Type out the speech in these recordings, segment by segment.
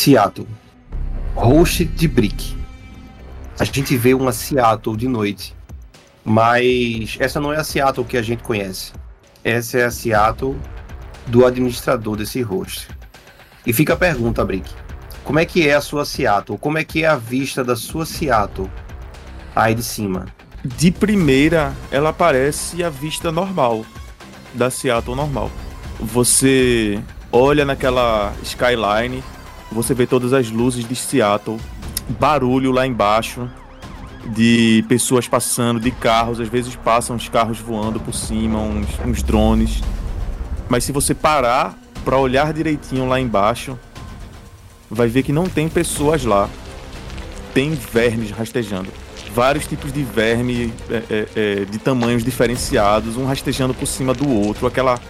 Seattle. Host de Brick. A gente vê uma Seattle de noite. Mas essa não é a Seattle que a gente conhece. Essa é a Seattle do administrador desse host. E fica a pergunta, Brick. Como é que é a sua Seattle? Como é que é a vista da sua Seattle aí de cima? De primeira, ela parece a vista normal da Seattle normal. Você olha naquela skyline, você vê todas as luzes de Seattle, barulho lá embaixo de pessoas passando, de carros, às vezes passam os carros voando por cima, uns, uns drones. Mas se você parar para olhar direitinho lá embaixo, vai ver que não tem pessoas lá. Tem vermes rastejando. Vários tipos de verme é, é, é, de tamanhos diferenciados, um rastejando por cima do outro, aquela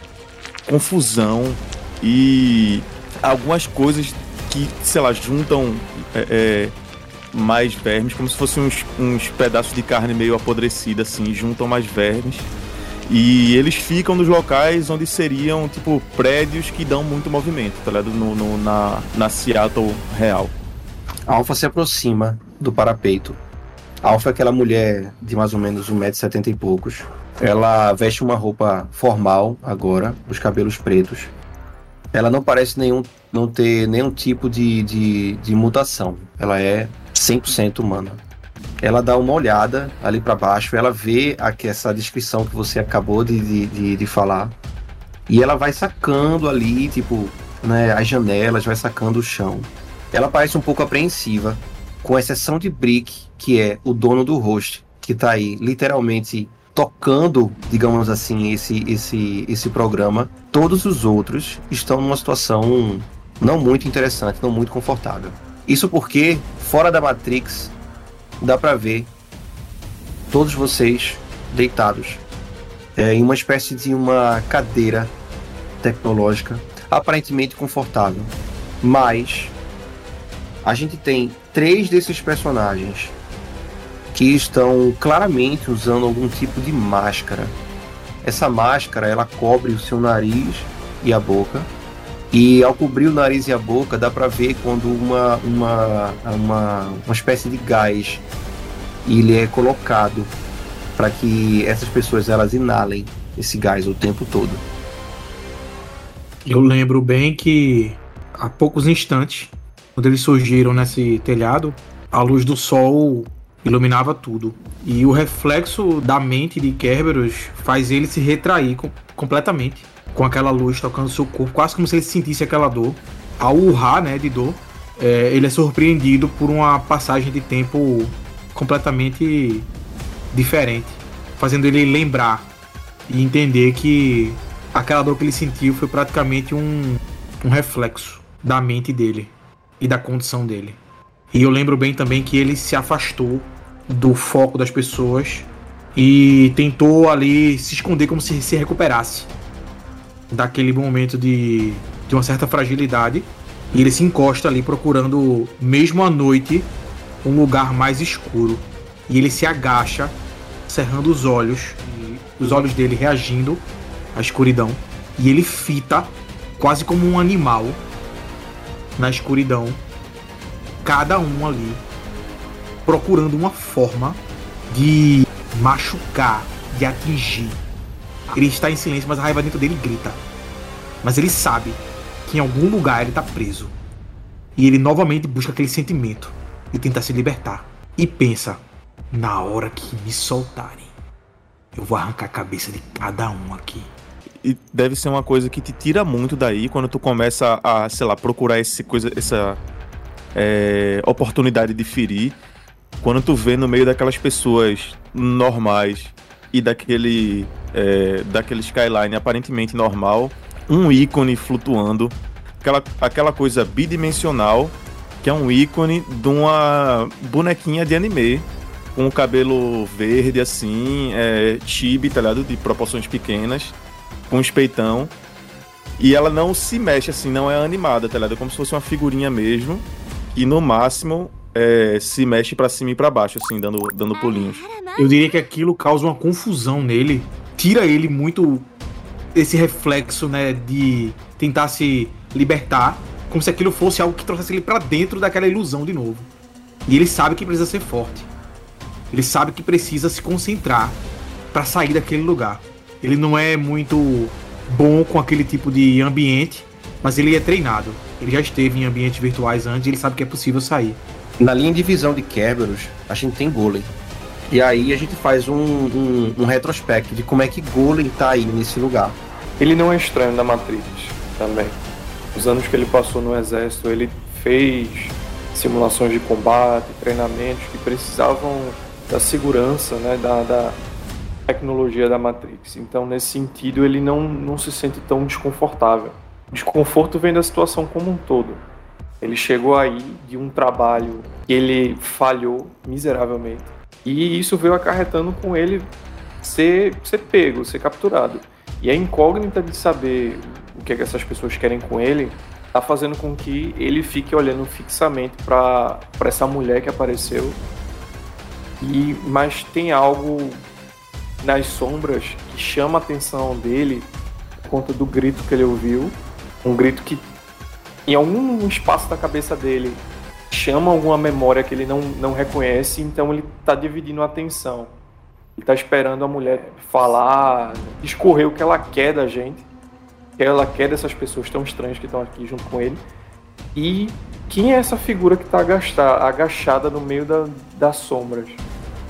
confusão e algumas coisas que, sei lá, juntam é, é, mais vermes, como se fossem uns, uns pedaços de carne meio apodrecida, assim, juntam mais vermes. E eles ficam nos locais onde seriam, tipo, prédios que dão muito movimento, tá ligado? No, no na, na Seattle real. A Alpha se aproxima do parapeito. A Alpha é aquela mulher de mais ou menos 1,70m e poucos. Ela veste uma roupa formal agora, os cabelos pretos. Ela não parece nenhum, não ter nenhum tipo de, de, de mutação. Ela é 100% humana ela dá uma olhada ali para baixo, ela vê aqui essa descrição que você acabou de, de, de, falar, e ela vai sacando ali, tipo, né, as janelas, vai sacando o chão. Ela parece um pouco apreensiva, com exceção de Brick, que é o dono do host, que tá aí literalmente tocando, digamos assim, esse, esse, esse programa. Todos os outros estão numa situação não muito interessante, não muito confortável. Isso porque, fora da Matrix, dá para ver todos vocês deitados é, em uma espécie de uma cadeira tecnológica aparentemente confortável. Mas a gente tem três desses personagens que estão claramente usando algum tipo de máscara. Essa máscara ela cobre o seu nariz e a boca. E ao cobrir o nariz e a boca, dá para ver quando uma, uma, uma, uma espécie de gás ele é colocado para que essas pessoas elas inalem esse gás o tempo todo. Eu lembro bem que há poucos instantes, quando eles surgiram nesse telhado, a luz do sol iluminava tudo. E o reflexo da mente de Kerberos faz ele se retrair com, completamente com aquela luz tocando seu corpo, quase como se ele sentisse aquela dor. Ao urrar, né, de dor, é, ele é surpreendido por uma passagem de tempo completamente diferente, fazendo ele lembrar e entender que aquela dor que ele sentiu foi praticamente um, um reflexo da mente dele e da condição dele. E eu lembro bem também que ele se afastou do foco das pessoas e tentou ali se esconder como se se recuperasse daquele momento de, de uma certa fragilidade. E ele se encosta ali procurando, mesmo à noite, um lugar mais escuro. E ele se agacha, cerrando os olhos, os olhos dele reagindo à escuridão. E ele fita, quase como um animal, na escuridão, cada um ali, procurando uma forma de machucar, de atingir. Ele está em silêncio, mas a raiva dentro dele grita. Mas ele sabe que em algum lugar ele está preso. E ele novamente busca aquele sentimento e tenta se libertar. E pensa: na hora que me soltarem, eu vou arrancar a cabeça de cada um aqui. E deve ser uma coisa que te tira muito daí quando tu começa a, sei lá, procurar esse coisa, essa é, oportunidade de ferir. Quando tu vê no meio daquelas pessoas normais e daquele, é, daquele skyline aparentemente normal, um ícone flutuando, aquela, aquela coisa bidimensional que é um ícone de uma bonequinha de anime com o cabelo verde assim, é, chibi, tá ligado? De proporções pequenas, com espeitão. E ela não se mexe assim, não é animada, tá ligado? É como se fosse uma figurinha mesmo. E no máximo é, se mexe para cima e para baixo, assim, dando, dando pulinhos. Eu diria que aquilo causa uma confusão nele. Tira ele muito esse reflexo, né, de tentar se libertar como se aquilo fosse algo que trouxesse ele para dentro daquela ilusão de novo. E ele sabe que precisa ser forte. Ele sabe que precisa se concentrar para sair daquele lugar. Ele não é muito bom com aquele tipo de ambiente, mas ele é treinado. Ele já esteve em ambientes virtuais antes e ele sabe que é possível sair. Na linha de visão de Kerberos, a gente tem Golem. E aí a gente faz um, um, um retrospecto de como é que Golem tá aí nesse lugar. Ele não é estranho da Matrix também. Os anos que ele passou no exército, ele fez simulações de combate, treinamentos que precisavam da segurança, né, da, da tecnologia da Matrix. Então, nesse sentido, ele não, não se sente tão desconfortável. Desconforto vem da situação como um todo. Ele chegou aí de um trabalho que ele falhou miseravelmente. E isso veio acarretando com ele ser, ser pego, ser capturado. E a incógnita de saber o que, é que essas pessoas querem com ele está fazendo com que ele fique olhando fixamente para essa mulher que apareceu. E mas tem algo nas sombras que chama a atenção dele por conta do grito que ele ouviu, um grito que em algum espaço da cabeça dele chama alguma memória que ele não, não reconhece, então ele está dividindo a atenção. Ele está esperando a mulher falar, escorrer o que ela quer da gente, que ela quer dessas pessoas tão estranhas que estão aqui junto com ele. E quem é essa figura que está agachada no meio da, das sombras?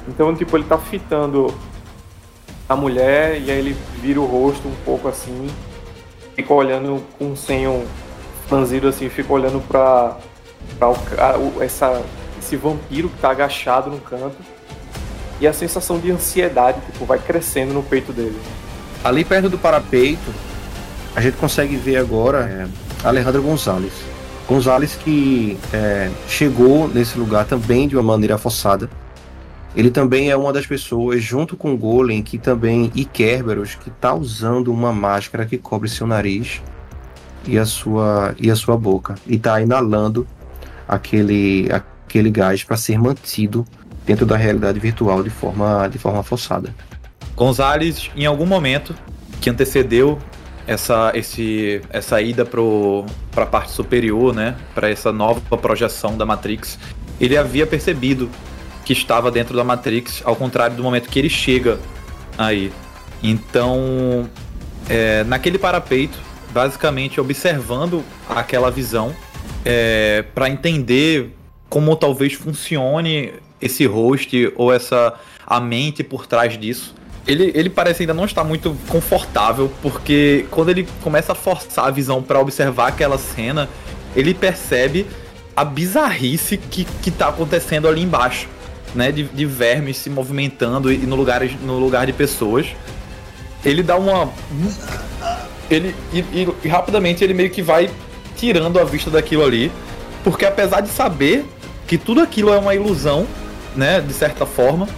Então, tipo, ele está fitando a mulher e aí ele vira o rosto um pouco assim, fica olhando com um senho franzido assim, fica olhando para essa esse vampiro que tá agachado no canto e a sensação de ansiedade tipo vai crescendo no peito dele. Ali perto do parapeito, a gente consegue ver agora é, Alejandro Gonzalez. Gonzalez que é, chegou nesse lugar também de uma maneira forçada. Ele também é uma das pessoas, junto com Golem, que também, e Kerberos, que está usando uma máscara que cobre seu nariz e a sua, e a sua boca. E está inalando aquele, aquele gás para ser mantido dentro da realidade virtual de forma, de forma forçada. Gonzalez, em algum momento que antecedeu essa, esse, essa ida para a parte superior, né, para essa nova projeção da Matrix, ele havia percebido que estava dentro da Matrix, ao contrário do momento que ele chega aí. Então, é, naquele parapeito, basicamente observando aquela visão é, para entender como talvez funcione esse host ou essa a mente por trás disso. Ele, ele parece ainda não estar muito confortável, porque quando ele começa a forçar a visão para observar aquela cena, ele percebe a bizarrice que, que tá acontecendo ali embaixo, né? De, de vermes se movimentando e no lugar, no lugar de pessoas. Ele dá uma ele e, e, rapidamente ele meio que vai tirando a vista daquilo ali, porque apesar de saber que tudo aquilo é uma ilusão, né, de certa forma,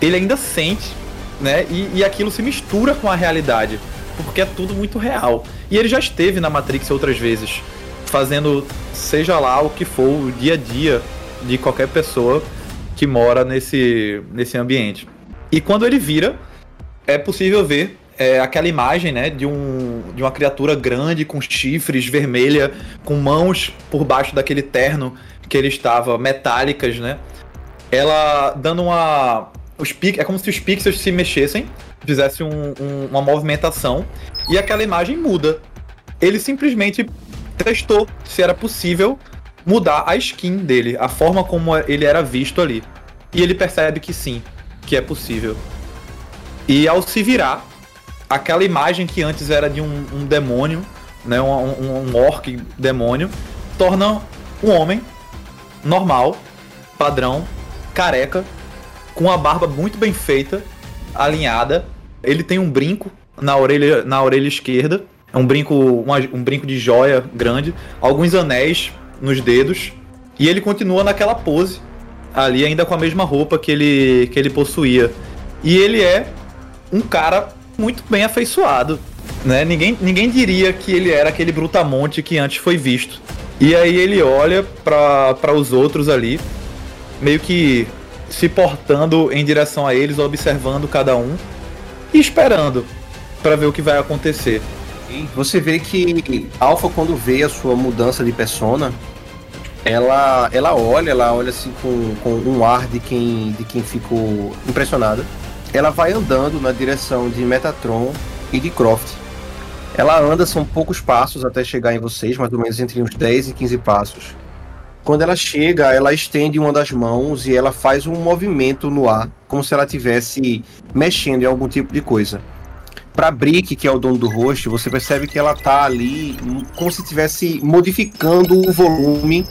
ele ainda sente, né, e, e aquilo se mistura com a realidade, porque é tudo muito real. E ele já esteve na Matrix outras vezes, fazendo seja lá o que for o dia a dia de qualquer pessoa que mora nesse, nesse ambiente. E quando ele vira, é possível ver é, aquela imagem, né, de, um, de uma criatura grande com chifres vermelha, com mãos por baixo daquele terno que ele estava, metálicas, né? Ela dando uma. Os pic, é como se os pixels se mexessem, fizesse um, um, uma movimentação, e aquela imagem muda. Ele simplesmente testou se era possível mudar a skin dele, a forma como ele era visto ali. E ele percebe que sim, que é possível. E ao se virar, aquela imagem que antes era de um, um demônio, né, um, um, um orc demônio, torna um homem normal, padrão, careca, com a barba muito bem feita, alinhada. Ele tem um brinco na orelha, na orelha esquerda, é um brinco, uma, um brinco de joia grande, alguns anéis nos dedos, e ele continua naquela pose ali ainda com a mesma roupa que ele que ele possuía. E ele é um cara muito bem afeiçoado. Né? Ninguém, ninguém diria que ele era aquele brutamonte que antes foi visto. E aí ele olha para os outros ali, meio que se portando em direção a eles, observando cada um e esperando para ver o que vai acontecer. Você vê que Alpha, quando vê a sua mudança de persona, ela, ela olha, ela olha assim com, com um ar de quem, de quem ficou impressionada. Ela vai andando na direção de Metatron e de Croft. Ela anda, são poucos passos até chegar em vocês, mais ou menos entre uns 10 e 15 passos. Quando ela chega, ela estende uma das mãos e ela faz um movimento no ar, como se ela estivesse mexendo em algum tipo de coisa. Para Brick, que é o dono do rosto, você percebe que ela tá ali como se estivesse modificando o volume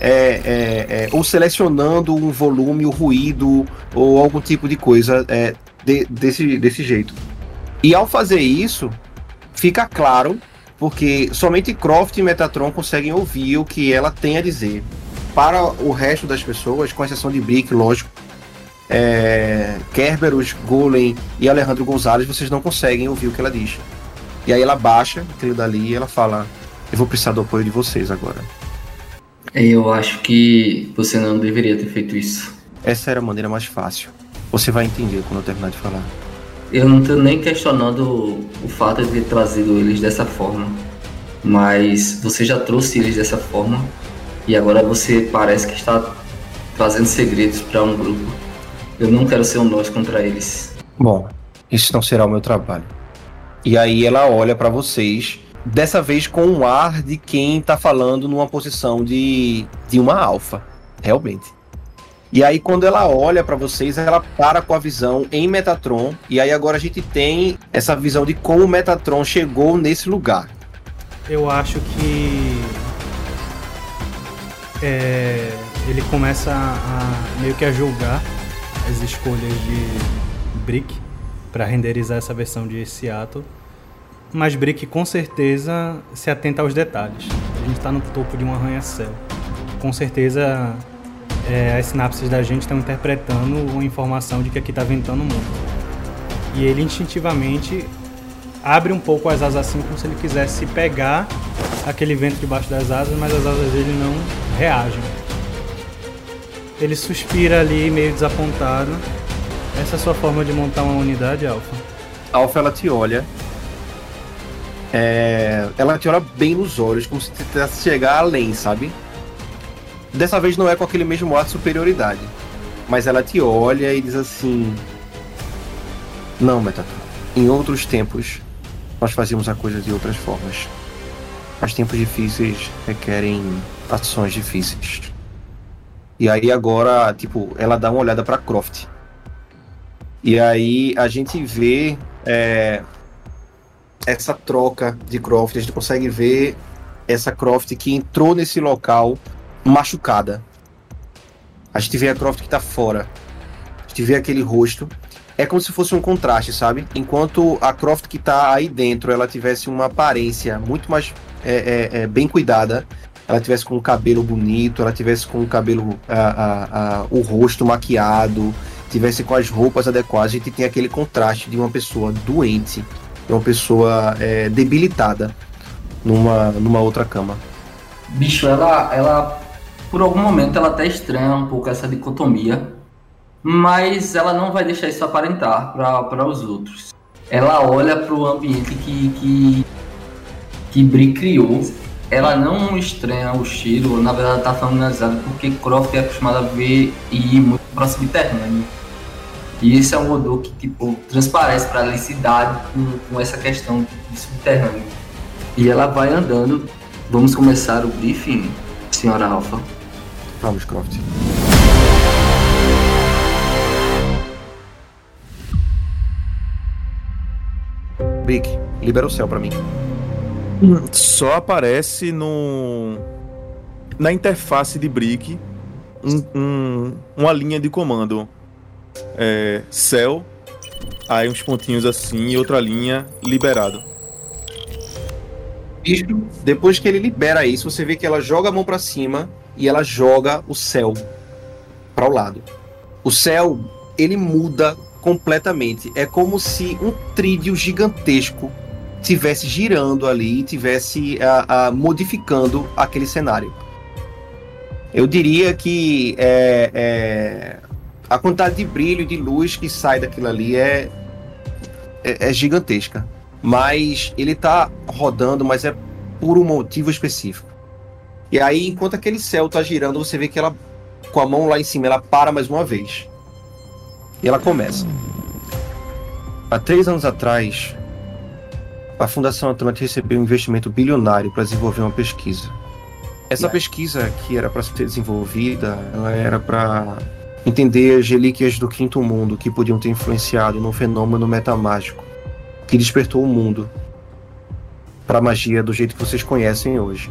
é, é, é, ou selecionando um volume, o ruído ou algum tipo de coisa é, de, desse, desse jeito. E ao fazer isso, fica claro, porque somente Croft e Metatron conseguem ouvir o que ela tem a dizer. Para o resto das pessoas, com exceção de Brick, lógico, é, Kerberos, Golem e Alejandro Gonzalez, vocês não conseguem ouvir o que ela diz. E aí ela baixa aquilo dali e ela fala: Eu vou precisar do apoio de vocês agora. Eu acho que você não deveria ter feito isso. Essa era a maneira mais fácil. Você vai entender quando eu terminar de falar. Eu não estou nem questionando o fato de ter trazido eles dessa forma. Mas você já trouxe eles dessa forma. E agora você parece que está trazendo segredos para um grupo. Eu não quero ser um nós contra eles. Bom, isso não será o meu trabalho. E aí ela olha para vocês dessa vez com um ar de quem tá falando numa posição de, de uma alfa, realmente. E aí quando ela olha para vocês, ela para com a visão em Metatron, e aí agora a gente tem essa visão de como Metatron chegou nesse lugar. Eu acho que é, ele começa a, meio que a julgar as escolhas de Brick para renderizar essa versão de Seattle mas Brick com certeza se atenta aos detalhes. A gente está no topo de um arranha-céu. Com certeza é, as sinapses da gente estão interpretando uma informação de que aqui está ventando muito. E ele instintivamente abre um pouco as asas assim, como se ele quisesse pegar aquele vento debaixo das asas, mas as asas dele não reagem. Ele suspira ali, meio desapontado. Essa é a sua forma de montar uma unidade, Alpha? Alpha, ela te olha é, ela te olha bem nos olhos, como se tentasse chegar além, sabe? Dessa vez não é com aquele mesmo ar de superioridade. Mas ela te olha e diz assim: Não, Metatron. Em outros tempos, nós fazíamos a coisa de outras formas. Mas tempos difíceis requerem ações difíceis. E aí agora, tipo, ela dá uma olhada para Croft. E aí a gente vê é, essa troca de Croft, a gente consegue ver essa Croft que entrou nesse local machucada. A gente vê a Croft que tá fora. A gente vê aquele rosto. É como se fosse um contraste, sabe? Enquanto a Croft que tá aí dentro, ela tivesse uma aparência muito mais é, é, é, bem cuidada. Ela tivesse com o cabelo bonito, ela tivesse com o cabelo, a, a, a, o rosto maquiado, tivesse com as roupas adequadas. A gente tem aquele contraste de uma pessoa doente uma pessoa é, debilitada numa, numa outra cama. Bicho, ela, ela, por algum momento, ela até estranha um pouco essa dicotomia, mas ela não vai deixar isso aparentar para os outros. Ela olha para o ambiente que, que, que Bri criou. Ela não estranha o cheiro, na verdade, está familiarizada porque Croft é acostumada a ver e ir muito próximo de Terrâneo. E esse é um odor que, tipo, transparece para a cidade com, com essa questão de subterrâneo. E ela vai andando. Vamos começar o briefing, senhora Alpha. Vamos, Croft. Brick, libera o céu para mim. Só aparece no na interface de Brick um, um, uma linha de comando é, céu, aí uns pontinhos assim e outra linha liberado. Depois que ele libera isso, você vê que ela joga a mão para cima e ela joga o céu para o lado. O céu, ele muda completamente. É como se um trídeo gigantesco tivesse girando ali e tivesse a, a, modificando aquele cenário. Eu diria que é, é, a quantidade de brilho, de luz que sai daquilo ali é, é, é gigantesca. mas ele tá rodando, mas é por um motivo específico. E aí, enquanto aquele céu tá girando, você vê que ela, com a mão lá em cima, ela para mais uma vez. E ela começa. Há três anos atrás, a Fundação Atlântica recebeu um investimento bilionário para desenvolver uma pesquisa. Essa pesquisa que era para ser desenvolvida, ela era para entender as relíquias do quinto mundo que podiam ter influenciado num fenômeno metamágico que despertou o mundo para a magia do jeito que vocês conhecem hoje.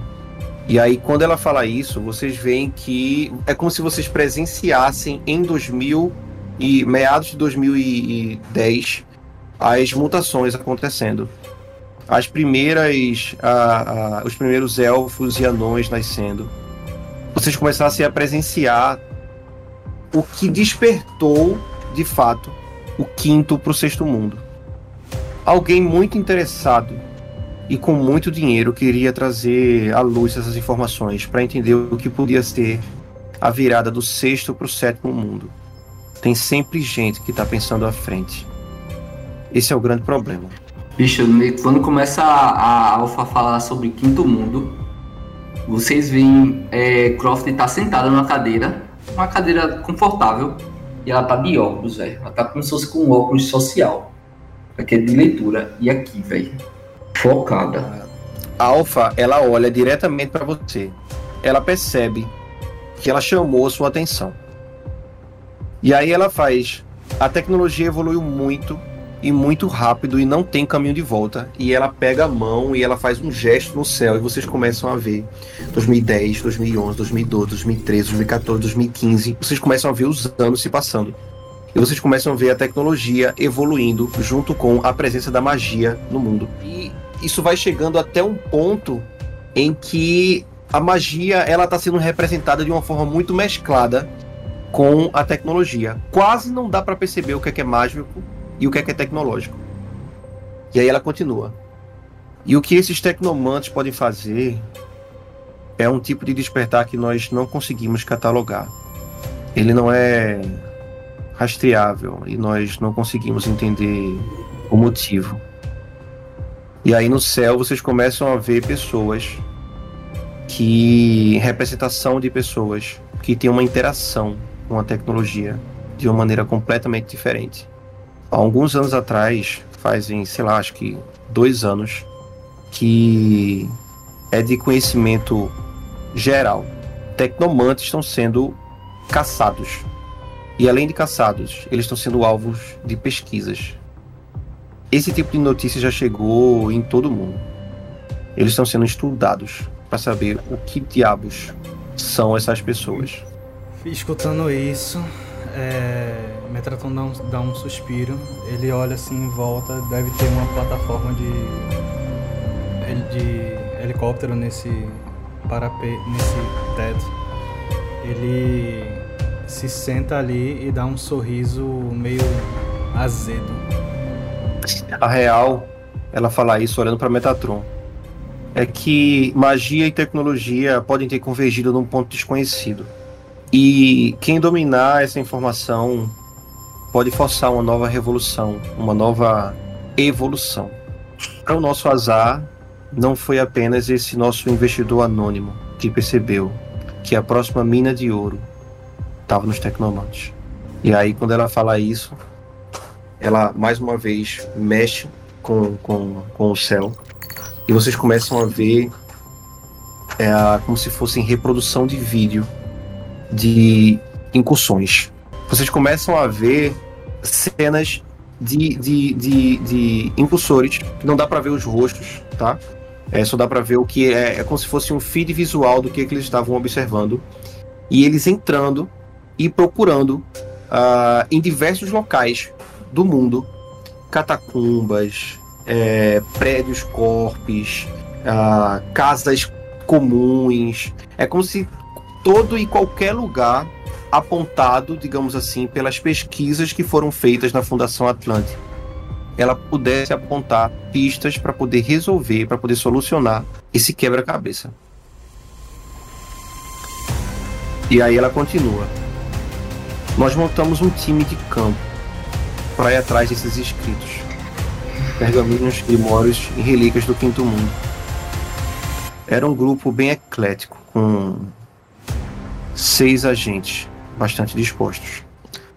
E aí, quando ela fala isso, vocês veem que é como se vocês presenciassem em 2000 e meados de 2010 as mutações acontecendo. As primeiras, a, a, os primeiros elfos e anões nascendo. Vocês começassem a presenciar o que despertou, de fato, o quinto para o sexto mundo. Alguém muito interessado e com muito dinheiro queria trazer à luz essas informações para entender o que podia ser a virada do sexto para o sétimo mundo. Tem sempre gente que está pensando à frente. Esse é o grande problema. Bicho, quando começa a, a Alpha falar sobre quinto mundo, vocês veem é, Croft tá sentada numa cadeira uma cadeira confortável e ela tá de óculos, velho. Ela tá como se fosse com um óculos social. Aqui é de leitura. E aqui, velho. Focada. A Alpha, ela olha diretamente para você. Ela percebe que ela chamou a sua atenção. E aí ela faz. A tecnologia evoluiu muito e muito rápido e não tem caminho de volta. E ela pega a mão e ela faz um gesto no céu e vocês começam a ver 2010, 2011, 2012, 2013, 2014, 2015. Vocês começam a ver os anos se passando. E vocês começam a ver a tecnologia evoluindo junto com a presença da magia no mundo. E isso vai chegando até um ponto em que a magia ela está sendo representada de uma forma muito mesclada com a tecnologia. Quase não dá para perceber o que é, que é mágico e o que é que é tecnológico. E aí ela continua. E o que esses tecnomantes podem fazer é um tipo de despertar que nós não conseguimos catalogar. Ele não é rastreável e nós não conseguimos entender o motivo. E aí no céu vocês começam a ver pessoas que representação de pessoas que têm uma interação com a tecnologia de uma maneira completamente diferente. Alguns anos atrás, fazem, sei lá, acho que dois anos, que é de conhecimento geral. Tecnomantes estão sendo caçados. E além de caçados, eles estão sendo alvos de pesquisas. Esse tipo de notícia já chegou em todo mundo. Eles estão sendo estudados para saber o que diabos são essas pessoas. Escutando isso, é, Metraton dá um, dá um suspiro, ele olha assim em volta, deve ter uma plataforma de, de helicóptero nesse parapé, nesse teto. Ele se senta ali e dá um sorriso meio azedo. A real, ela fala isso olhando para Metatron, é que magia e tecnologia podem ter convergido num ponto desconhecido. E quem dominar essa informação pode forçar uma nova revolução, uma nova evolução. Para o nosso azar, não foi apenas esse nosso investidor anônimo que percebeu que a próxima mina de ouro estava nos tecnomantes. E aí, quando ela fala isso, ela mais uma vez mexe com, com, com o céu e vocês começam a ver é, como se fossem reprodução de vídeo de incursões. Vocês começam a ver cenas de, de, de, de incursores, não dá para ver os rostos, tá? É, só dá para ver o que é, é como se fosse um feed visual do que, que eles estavam observando. E eles entrando e procurando uh, em diversos locais do mundo catacumbas, é, prédios corpos, uh, casas comuns. É como se todo e qualquer lugar apontado, digamos assim, pelas pesquisas que foram feitas na Fundação Atlântica, ela pudesse apontar pistas para poder resolver, para poder solucionar esse quebra-cabeça. E aí ela continua. Nós montamos um time de campo para ir atrás desses escritos. pergaminhos, grimórios e relíquias do Quinto Mundo. Era um grupo bem eclético, com seis agentes bastante dispostos.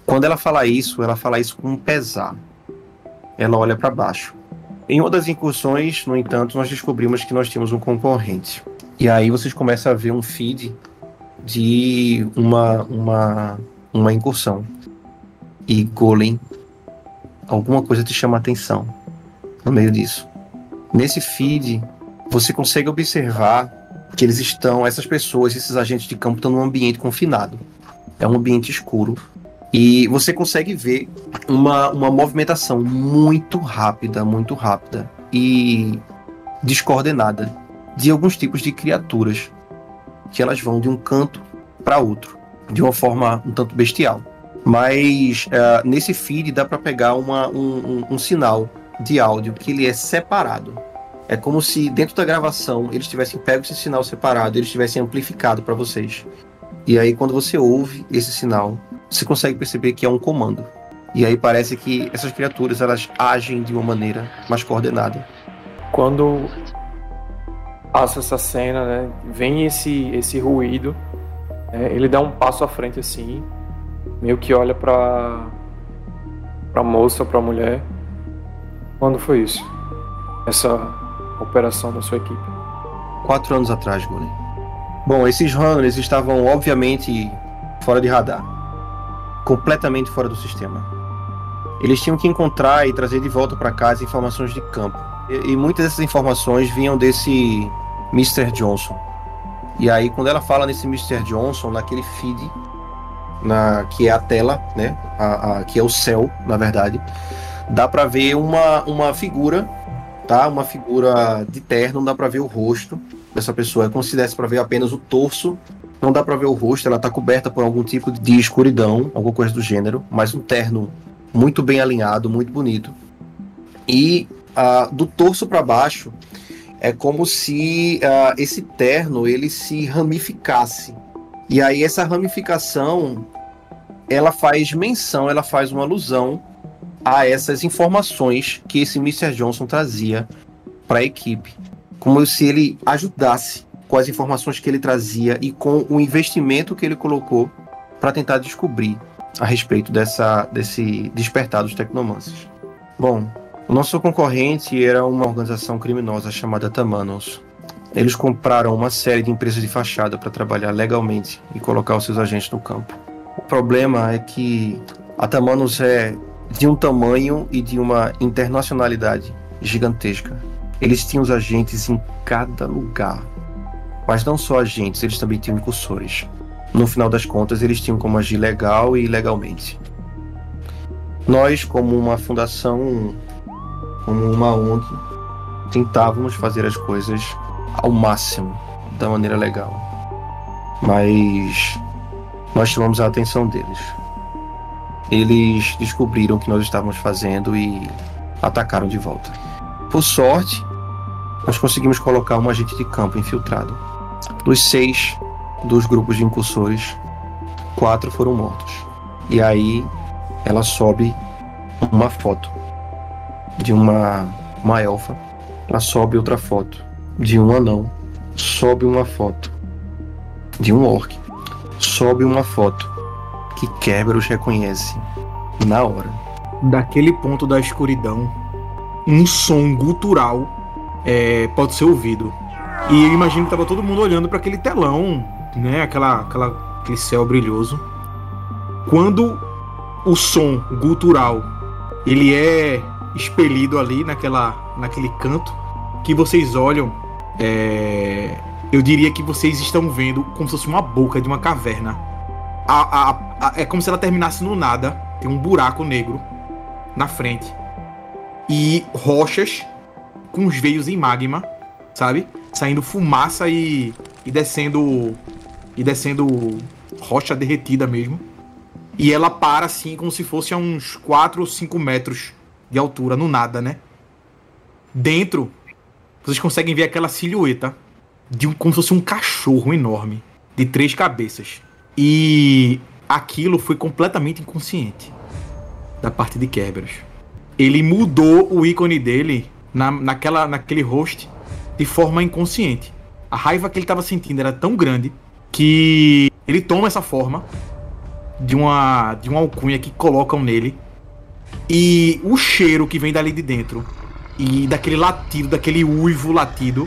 Quando ela fala isso, ela fala isso com um pesar. Ela olha para baixo. Em uma das incursões, no entanto, nós descobrimos que nós tínhamos um concorrente. E aí vocês começam a ver um feed de uma, uma, uma incursão. E Golem, alguma coisa te chama a atenção no meio disso. Nesse feed, você consegue observar que eles estão, essas pessoas, esses agentes de campo estão num ambiente confinado. É um ambiente escuro. E você consegue ver uma, uma movimentação muito rápida, muito rápida e descoordenada de alguns tipos de criaturas que elas vão de um canto para outro, de uma forma um tanto bestial. Mas uh, nesse feed dá para pegar uma, um, um, um sinal de áudio que ele é separado. É como se dentro da gravação eles tivessem pego esse sinal separado, eles tivessem amplificado para vocês. E aí quando você ouve esse sinal, você consegue perceber que é um comando. E aí parece que essas criaturas elas agem de uma maneira mais coordenada. Quando passa essa cena, né, vem esse esse ruído, é, ele dá um passo à frente assim, meio que olha para para moça, para mulher. Quando foi isso? Essa operação da sua equipe? Quatro anos atrás, Golem. Bom, esses runners estavam obviamente fora de radar, completamente fora do sistema. Eles tinham que encontrar e trazer de volta para casa informações de campo. E, e muitas dessas informações vinham desse Mr. Johnson. E aí, quando ela fala nesse Mr. Johnson, naquele feed, na, que é a tela, né? A, a, que é o céu, na verdade, dá para ver uma, uma figura tá? Uma figura de terno, não dá para ver o rosto dessa pessoa. É como se desse para ver apenas o torso. Não dá para ver o rosto, ela tá coberta por algum tipo de escuridão, alguma coisa do gênero, mas um terno muito bem alinhado, muito bonito. E uh, do torso para baixo é como se uh, esse terno ele se ramificasse. E aí essa ramificação ela faz menção, ela faz uma alusão a essas informações que esse Mr. Johnson trazia para a equipe, como se ele ajudasse com as informações que ele trazia e com o investimento que ele colocou para tentar descobrir a respeito dessa, desse despertar dos tecnomances. Bom, o nosso concorrente era uma organização criminosa chamada Tamanos. Eles compraram uma série de empresas de fachada para trabalhar legalmente e colocar os seus agentes no campo. O problema é que a Tamanos é de um tamanho e de uma internacionalidade gigantesca. Eles tinham os agentes em cada lugar. Mas não só agentes, eles também tinham incursores. No final das contas, eles tinham como agir legal e ilegalmente. Nós, como uma fundação, como uma ONG, tentávamos fazer as coisas ao máximo, da maneira legal. Mas nós chamamos a atenção deles eles descobriram o que nós estávamos fazendo e atacaram de volta. Por sorte, nós conseguimos colocar um agente de campo infiltrado. Dos seis dos grupos de incursores, quatro foram mortos. E aí ela sobe uma foto de uma, uma elfa. Ela sobe outra foto de um anão. Sobe uma foto de um orc. Sobe uma foto que Kerberos reconhece na hora. Daquele ponto da escuridão, um som gutural é, pode ser ouvido. E eu imagino que tava todo mundo olhando para aquele telão, né? Aquela, aquela, aquele céu brilhoso. Quando o som gutural ele é expelido ali naquela, naquele canto que vocês olham, é, eu diria que vocês estão vendo como se fosse uma boca de uma caverna a, a, a, é como se ela terminasse no nada. Tem um buraco negro na frente. E rochas com os veios em magma, sabe? Saindo fumaça e, e descendo. E descendo rocha derretida mesmo. E ela para assim, como se fosse a uns 4 ou 5 metros de altura, no nada, né? Dentro, vocês conseguem ver aquela silhueta de um, como se fosse um cachorro enorme, de três cabeças. E aquilo foi completamente inconsciente da parte de Kerberos. ele mudou o ícone dele na, naquela, naquele host de forma inconsciente. A raiva que ele estava sentindo era tão grande que ele toma essa forma de uma de uma alcunha que colocam nele e o cheiro que vem dali de dentro e daquele latido, daquele uivo latido,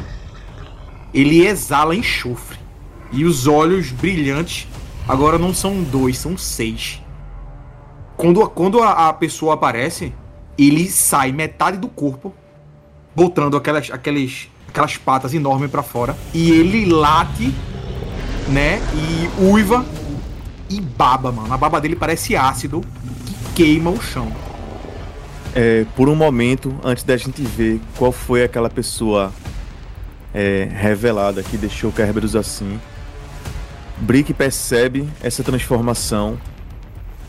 ele exala enxofre. E os olhos brilhantes agora não são dois, são seis. Quando, quando a, a pessoa aparece, ele sai metade do corpo, botando aquelas, aquelas, aquelas patas enormes para fora. E ele late, né? E uiva e baba, mano. A baba dele parece ácido que queima o chão. É, por um momento, antes da gente ver qual foi aquela pessoa é, revelada que deixou Kerberos assim, Brick percebe essa transformação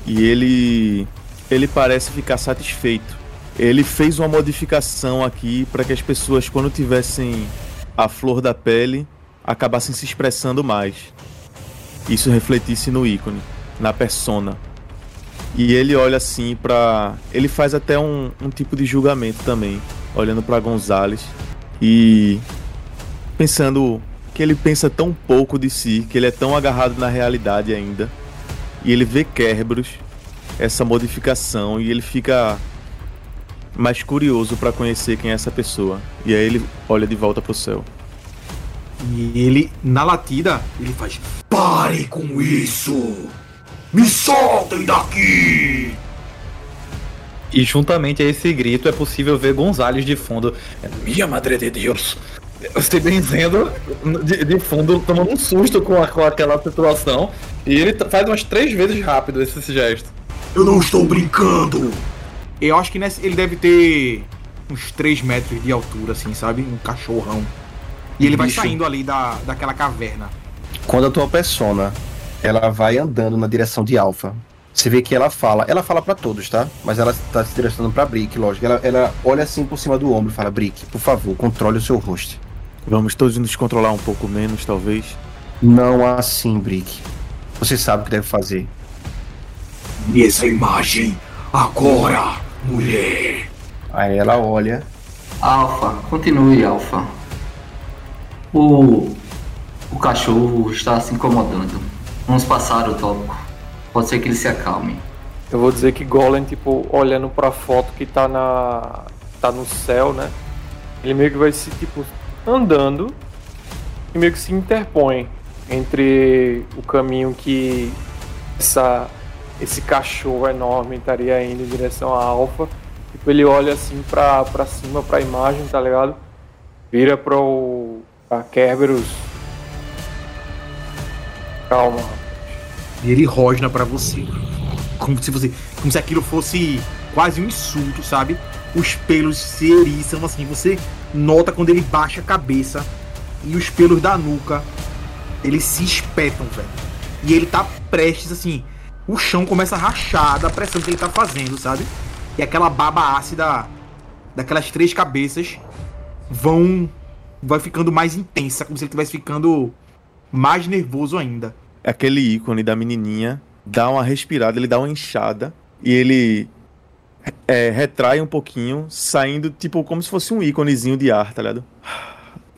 e ele ele parece ficar satisfeito. Ele fez uma modificação aqui para que as pessoas quando tivessem a flor da pele acabassem se expressando mais. Isso refletisse no ícone, na persona. E ele olha assim para, ele faz até um, um tipo de julgamento também, olhando para Gonzales e pensando que ele pensa tão pouco de si, que ele é tão agarrado na realidade ainda. E ele vê Kerberos, essa modificação, e ele fica mais curioso para conhecer quem é essa pessoa. E aí ele olha de volta pro céu. E ele, na latida, ele faz: Pare com isso! Me soltem daqui! E juntamente a esse grito é possível ver Gonzales de fundo. Minha madre de Deus! Se benzendo de, de fundo, tomando um susto com, a, com aquela situação. E ele faz umas três vezes rápido esse, esse gesto. Eu não estou brincando! Eu acho que nesse, ele deve ter uns 3 metros de altura, assim, sabe? Um cachorrão. E ele vai Bicho. saindo ali da, daquela caverna. Quando a tua persona ela vai andando na direção de Alpha, você vê que ela fala, ela fala pra todos, tá? Mas ela tá se direcionando pra Brick, lógico. Ela, ela olha assim por cima do ombro e fala: Brick, por favor, controle o seu rosto. Vamos todos nos controlar um pouco menos, talvez. Não assim, Brick. Você sabe o que deve fazer. E essa imagem agora, mulher! Aí ela olha. Alfa, continue, Alfa. O, o cachorro está se incomodando. Vamos passar o tópico. Pode ser que ele se acalme. Eu vou dizer que Golem, tipo, olhando pra foto que tá na. tá no céu, né? Ele meio que vai se, tipo, andando e meio que se interpõe entre o caminho que essa, esse cachorro enorme estaria indo em direção à Alpha. Tipo, ele olha assim pra, pra cima, pra imagem, tá ligado? Vira pro. pra Kerberos. Calma. E ele rosna pra você. Como se você. Como se aquilo fosse quase um insulto, sabe? Os pelos se eriçam assim. Você nota quando ele baixa a cabeça e os pelos da nuca eles se espetam, velho. E ele tá prestes assim. O chão começa a rachar da pressão que ele tá fazendo, sabe? E aquela baba ácida daquelas três cabeças vão. vai ficando mais intensa, como se ele estivesse ficando mais nervoso ainda. Aquele ícone da menininha dá uma respirada, ele dá uma inchada e ele é, retrai um pouquinho, saindo tipo como se fosse um íconezinho de ar, tá ligado?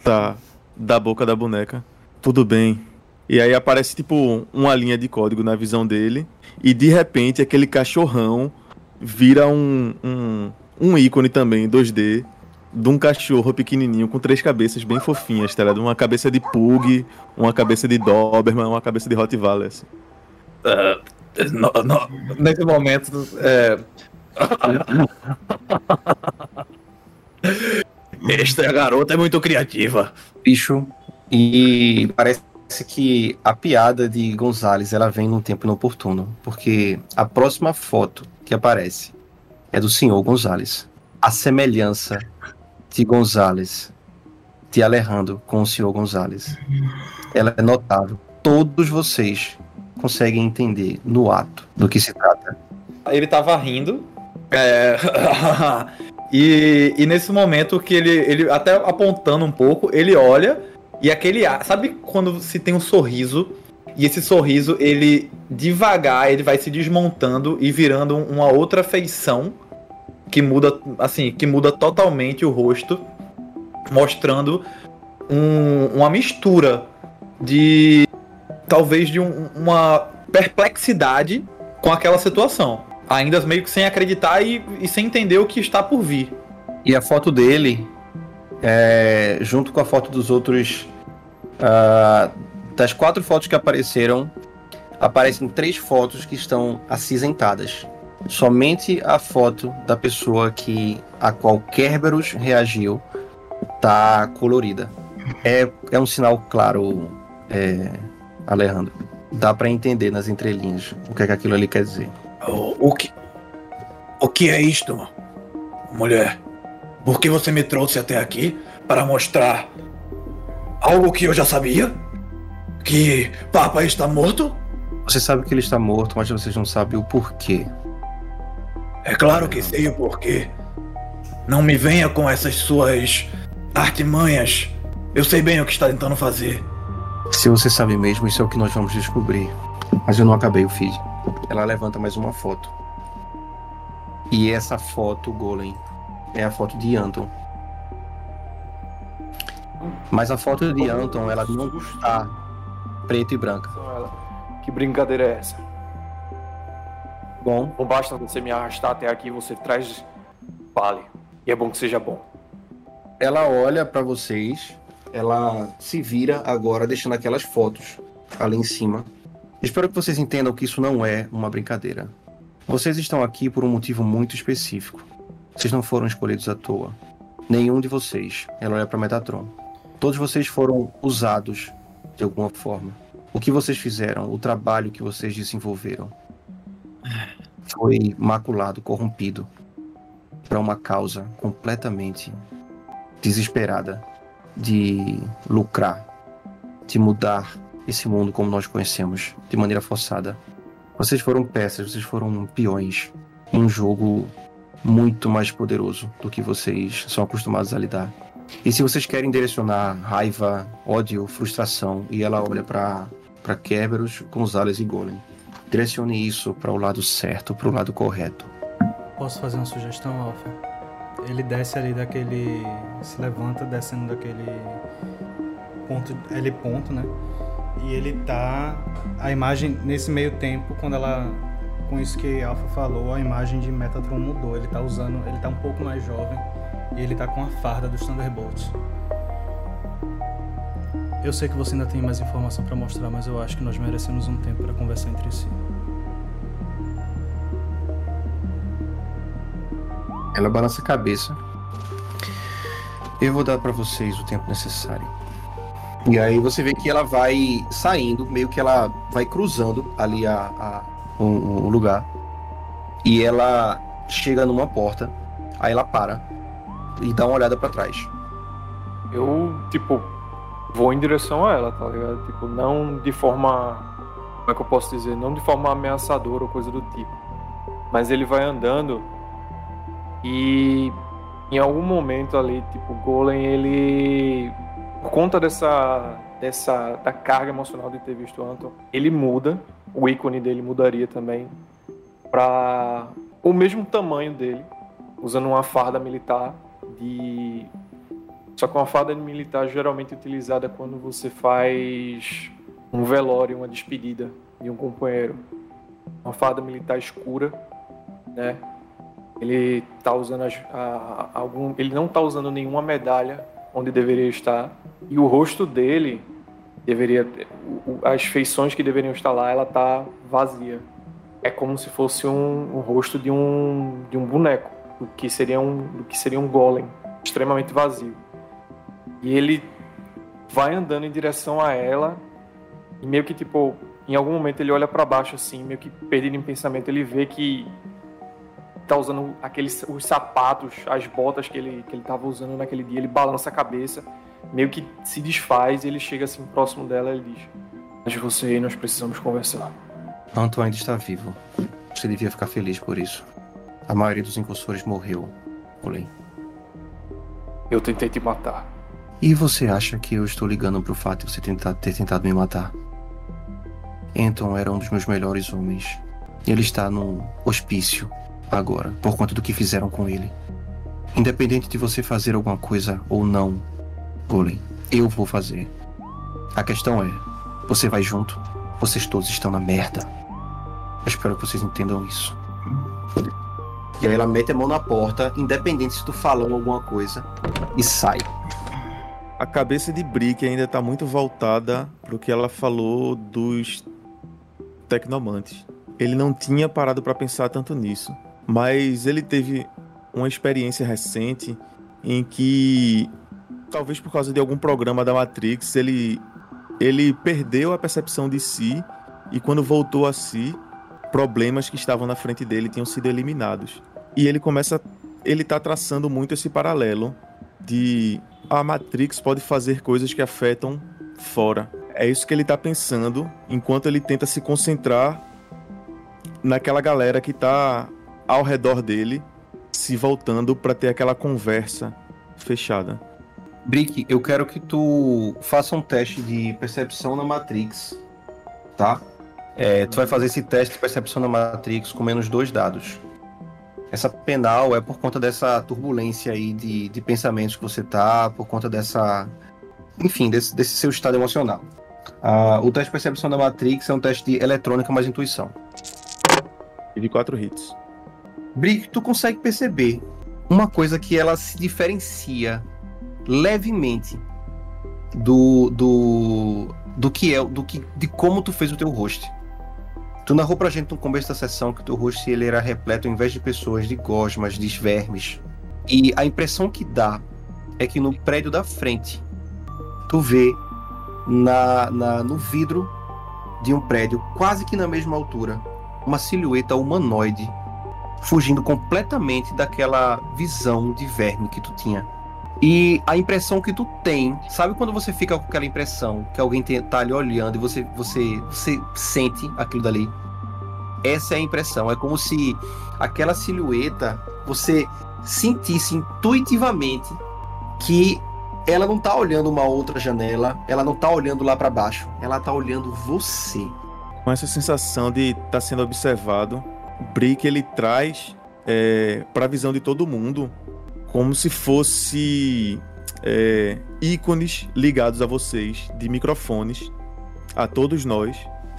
Tá, da boca da boneca. Tudo bem. E aí aparece tipo uma linha de código na visão dele e de repente aquele cachorrão vira um, um, um ícone também 2D de um cachorro pequenininho com três cabeças bem fofinhas, tá ligado? Uma cabeça de Pug, uma cabeça de Doberman, uma cabeça de Rottweiler, assim. No- no- nesse momento, é... Esta garota é muito criativa. bicho e parece que a piada de Gonzales ela vem num tempo inoportuno, porque a próxima foto que aparece é do senhor Gonzales. A semelhança de Gonzales, de Alejandro com o senhor Gonzales, ela é notável. Todos vocês conseguem entender no ato do que se trata. Ele tava rindo. É, e, e nesse momento que ele, ele até apontando um pouco, ele olha e aquele ar. Sabe quando se tem um sorriso e esse sorriso ele devagar ele vai se desmontando e virando uma outra feição que muda, assim, que muda totalmente o rosto, mostrando um- uma mistura de talvez de um- uma perplexidade com aquela situação, ainda meio que sem acreditar e, e sem entender o que está por vir. E a foto dele, é, junto com a foto dos outros. ah, das quatro fotos que apareceram, aparecem três fotos que estão acinzentadas. Somente a foto da pessoa que a qual Kerberos reagiu tá colorida. É, é um sinal claro, é, Alejandro. Dá pra entender nas entrelinhas o que, é que aquilo ali quer dizer. O, o que. O que é isto, mulher? Por que você me trouxe até aqui para mostrar algo que eu já sabia? Que Papa está morto? Você sabe que ele está morto, mas vocês não sabem o porquê. É claro que sei o porquê. Não me venha com essas suas artimanhas. Eu sei bem o que está tentando fazer. Se você sabe mesmo, isso é o que nós vamos descobrir. Mas eu não acabei o feed. Ela levanta mais uma foto. E essa foto, Golem, é a foto de Anton. Mas a foto de Anton, ela não está preta e branca. Que brincadeira é essa? Bom, Não basta você me arrastar até aqui, você traz vale. E é bom que seja bom. ela olha pra vocês, ela se vira agora deixando aquelas fotos ali em cima. Espero que vocês entendam que isso não é uma brincadeira. Vocês estão aqui por um motivo muito específico. Vocês não foram escolhidos à toa. Nenhum de vocês. Ela olha pra Metatron. Todos vocês foram usados de alguma forma. O que vocês fizeram, o trabalho que vocês desenvolveram, foi maculado, corrompido para uma causa completamente desesperada de lucrar, de mudar esse mundo como nós conhecemos, de maneira forçada. Vocês foram peças, vocês foram peões em um jogo muito mais poderoso do que vocês são acostumados a lidar. E se vocês querem direcionar raiva, ódio, frustração, e ela olha para para Kerberos, Gonzalez e Golem, direcione isso para o lado certo, para o lado correto. Posso fazer uma sugestão, Alfa? Ele desce ali daquele. se levanta descendo daquele ponto. L ponto, né? E ele tá. A imagem, nesse meio tempo, quando ela. Com isso que Alpha falou, a imagem de Metatron mudou. Ele tá usando. Ele tá um pouco mais jovem. E ele tá com a farda dos Thunderbolts. Eu sei que você ainda tem mais informação pra mostrar, mas eu acho que nós merecemos um tempo pra conversar entre si. Ela balança a cabeça. Eu vou dar pra vocês o tempo necessário. E aí você vê que ela vai saindo, meio que ela vai cruzando ali a, a- um, um lugar. E ela chega numa porta. Aí ela para e dá uma olhada pra trás. Eu, tipo, vou em direção a ela, tá ligado? Tipo, não de forma. Como é que eu posso dizer? Não de forma ameaçadora ou coisa do tipo. Mas ele vai andando e em algum momento ali, tipo, o Golem, ele. Por conta dessa. dessa. da carga emocional de ter visto o Anton, ele muda. O ícone dele mudaria também. Pra o mesmo tamanho dele, usando uma farda militar de só que uma farda militar geralmente utilizada quando você faz um velório, uma despedida de um companheiro. Uma farda militar escura, né? Ele tá usando a- a- algum, ele não tá usando nenhuma medalha onde deveria estar e o rosto dele deveria o- o- as feições que deveriam estar lá, ela tá vazia. É como se fosse um, um rosto de um de um boneco, do que seria um do que seria um golem, extremamente vazio. E ele vai andando em direção a ela e meio que tipo, em algum momento ele olha pra baixo assim, meio que perdido em pensamento, ele vê que tá usando aqueles os sapatos, as botas que ele que ele tava usando naquele dia, ele balança a cabeça, meio que se desfaz e ele chega assim próximo dela e diz: "Mas você e nós precisamos conversar". Anton ainda está vivo. Você devia ficar feliz por isso. A maioria dos incursores morreu. Olhem. Eu tentei te matar. E você acha que eu estou ligando pro fato de você tentar, ter tentado me matar? Anton era um dos meus melhores homens. Ele está no hospício agora, por conta do que fizeram com ele. Independente de você fazer alguma coisa ou não, Golem, eu vou fazer. A questão é: você vai junto? Vocês todos estão na merda. Eu espero que vocês entendam isso. E aí ela mete a mão na porta, independente se tu falou alguma coisa, e sai. A cabeça de Brick ainda tá muito voltada pro que ela falou dos tecnomantes. Ele não tinha parado para pensar tanto nisso, mas ele teve uma experiência recente em que talvez por causa de algum programa da Matrix, ele ele perdeu a percepção de si e quando voltou a si, problemas que estavam na frente dele tinham sido eliminados. E ele começa ele tá traçando muito esse paralelo de a Matrix pode fazer coisas que afetam fora. É isso que ele tá pensando enquanto ele tenta se concentrar naquela galera que tá ao redor dele, se voltando para ter aquela conversa fechada. Brick, eu quero que tu faça um teste de percepção na Matrix, tá? É, tu vai fazer esse teste de percepção na Matrix com menos dois dados. Essa penal é por conta dessa turbulência aí de, de pensamentos que você tá, por conta dessa. Enfim, desse, desse seu estado emocional. Ah, o teste de percepção da Matrix é um teste de eletrônica mais intuição. Tive quatro hits. Brick, tu consegue perceber uma coisa que ela se diferencia levemente do do do que é do que de como tu fez o teu host. Tu narrou pra gente no começo da sessão que o teu ele era repleto ao invés de pessoas de gosmas, de vermes. E a impressão que dá é que no prédio da frente tu vê na, na no vidro de um prédio quase que na mesma altura uma silhueta humanoide fugindo completamente daquela visão de verme que tu tinha. E a impressão que tu tem, sabe quando você fica com aquela impressão que alguém tá ali olhando e você, você, você sente aquilo dali? Essa é a impressão. É como se aquela silhueta você sentisse intuitivamente que ela não tá olhando uma outra janela, ela não tá olhando lá para baixo, ela tá olhando você. Com essa sensação de estar tá sendo observado, o Brick ele traz é, para a visão de todo mundo como se fosse é, ícones ligados a vocês de microfones a todos nós,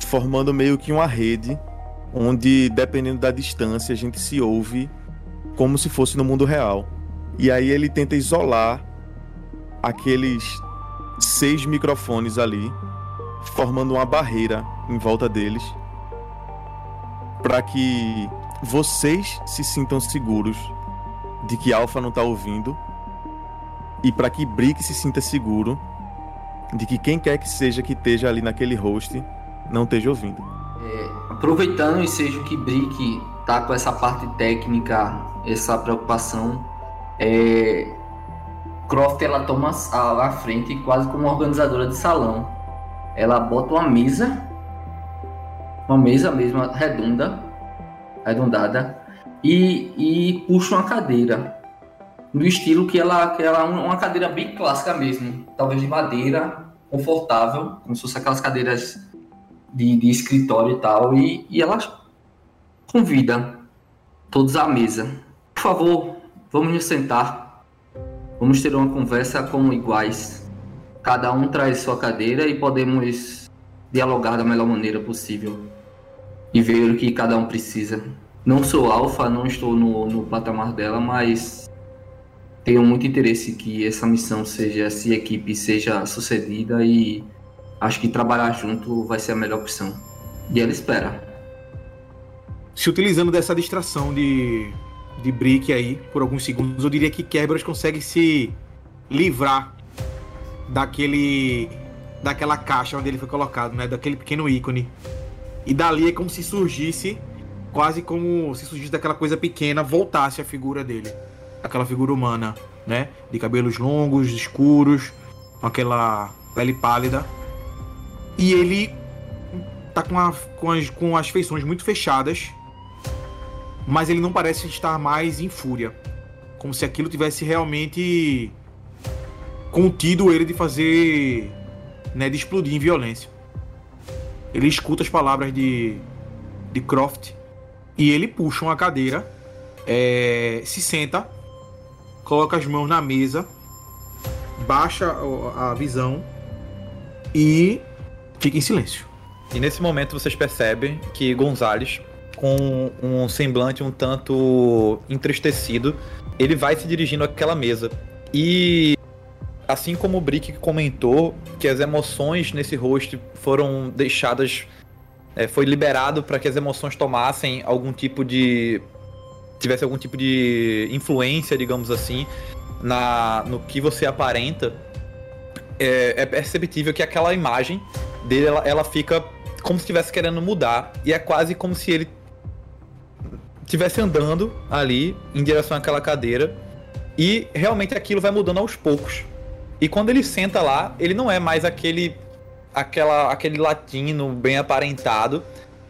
formando meio que uma rede onde, dependendo da distância, a gente se ouve como se fosse no mundo real. E aí ele tenta isolar aqueles seis microfones ali, formando uma barreira em volta deles, para que vocês se sintam seguros de que Alpha não tá ouvindo e para que Brick se sinta seguro de que quem quer que seja que esteja ali naquele host não esteja ouvindo. É, aproveitando e seja que Brick tá com essa parte técnica, essa preocupação, é, Croft ela toma a, a frente quase como organizadora de salão. Ela bota uma mesa, uma mesa mesmo redonda, arredondada, e, e puxa uma cadeira no estilo que ela que ela uma cadeira bem clássica mesmo, talvez de madeira, confortável, como se fosse aquelas cadeiras de, de escritório e tal, e, e ela convida todos à mesa. Por favor, vamos nos sentar. Vamos ter uma conversa como iguais. Cada um traz sua cadeira e podemos dialogar da melhor maneira possível e ver o que cada um precisa. Não sou alfa, não estou no, no patamar dela, mas tenho muito interesse que essa missão seja, essa equipe seja sucedida e acho que trabalhar junto vai ser a melhor opção. E ela espera. Se utilizando dessa distração de, de Brick aí por alguns segundos, eu diria que Kerberos consegue se livrar daquele daquela caixa onde ele foi colocado, né, daquele pequeno ícone. E dali é como se surgisse quase como se surgisse daquela coisa pequena, voltasse a figura dele. Aquela figura humana, né? De cabelos longos, escuros, com aquela pele pálida. E ele tá com, a, com, as, com as feições muito fechadas, mas ele não parece estar mais em fúria. Como se aquilo tivesse realmente contido ele de fazer. Né, de explodir em violência. Ele escuta as palavras de, de Croft e ele puxa uma cadeira é, se senta, coloca as mãos na mesa, baixa a visão e fica em silêncio. E nesse momento vocês percebem que Gonzales, com um semblante um tanto entristecido, ele vai se dirigindo àquela mesa. E assim como o Brick comentou que as emoções nesse rosto foram deixadas. É, foi liberado para que as emoções tomassem algum tipo de. tivesse algum tipo de influência, digamos assim, na, no que você aparenta. É, é perceptível que aquela imagem dele ela, ela fica como se estivesse querendo mudar. E é quase como se ele estivesse andando ali em direção àquela cadeira. E realmente aquilo vai mudando aos poucos. E quando ele senta lá, ele não é mais aquele aquela, aquele latino bem aparentado,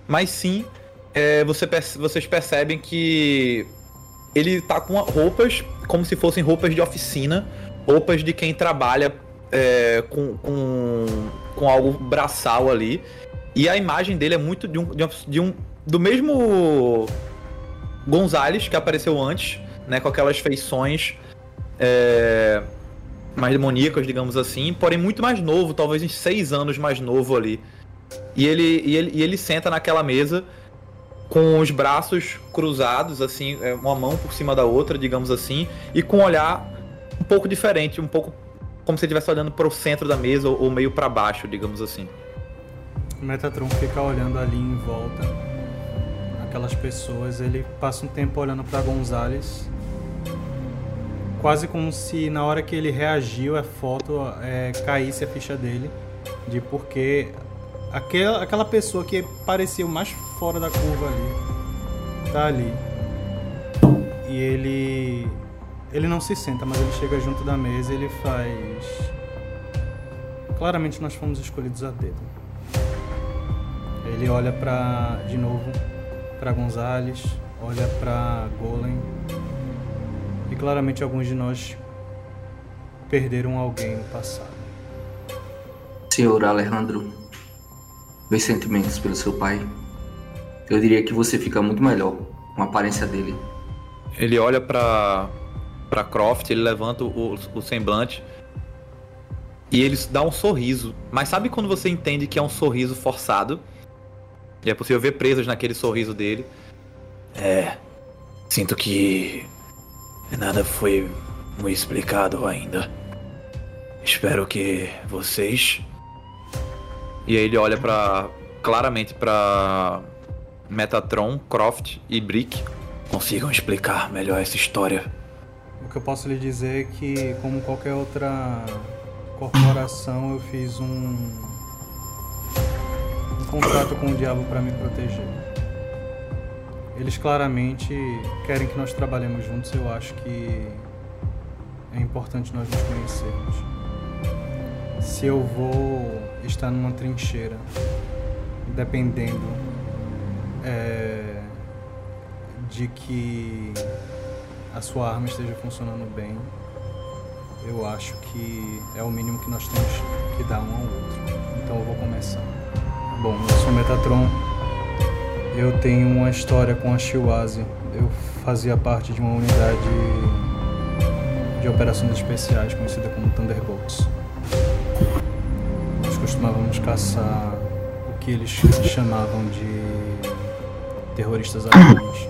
mas sim é, você vocês percebem que ele tá com roupas como se fossem roupas de oficina, roupas de quem trabalha é, com, com, com algo braçal ali. E a imagem dele é muito de um, de um, de um- do mesmo Gonzales que apareceu antes, né, com aquelas feições é, mais demoníacas, digamos assim, porém muito mais novo, talvez uns seis anos mais novo ali. E ele, e ele, e ele senta naquela mesa com os braços cruzados, assim, é, uma mão por cima da outra, digamos assim, e com um olhar um pouco diferente, um pouco como se ele estivesse olhando para o centro da mesa ou, meio para baixo, digamos assim. O Metatron fica olhando ali em volta, aquelas pessoas. Ele passa um tempo olhando pra Gonzales, quase como se na hora que ele reagiu a foto é, caísse a ficha dele, de porque aquela, aquela pessoa que parecia o mais fora da curva ali, tá ali. E ele ele não se senta, mas ele chega junto da mesa e ele faz. Claramente nós fomos escolhidos a dedo. Ele olha pra. de novo pra Gonzales, olha pra Golem. E claramente alguns de nós perderam alguém no passado. Senhor Alejandro, meus sentimentos pelo seu pai. Eu diria que você fica muito melhor com a aparência dele. Ele olha pra, pra Croft, ele levanta o, o semblante e ele dá um sorriso. Mas sabe quando você entende que é um sorriso forçado? E é possível ver presas naquele sorriso dele. É. Sinto que nada foi muito explicado ainda. Espero que vocês. E aí ele olha para claramente pra Metatron, Croft e Brick. consigam explicar melhor essa história. O que eu posso lhe dizer é que, como qualquer outra corporação, eu fiz um, um contrato com o diabo para me proteger. Eles claramente querem que nós trabalhemos juntos. Eu acho que é importante nós nos conhecermos. Se eu vou estar numa trincheira, dependendo é, de que a sua arma esteja funcionando bem, eu acho que é o mínimo que nós temos que dar um ao outro. Então eu vou começar. Bom, eu sou Metatron. Eu tenho uma história com a Shiwazi. Eu fazia parte de uma unidade de operações especiais conhecida como Thunderbolts. Nós costumávamos caçar o que eles chamavam de terroristas alemães.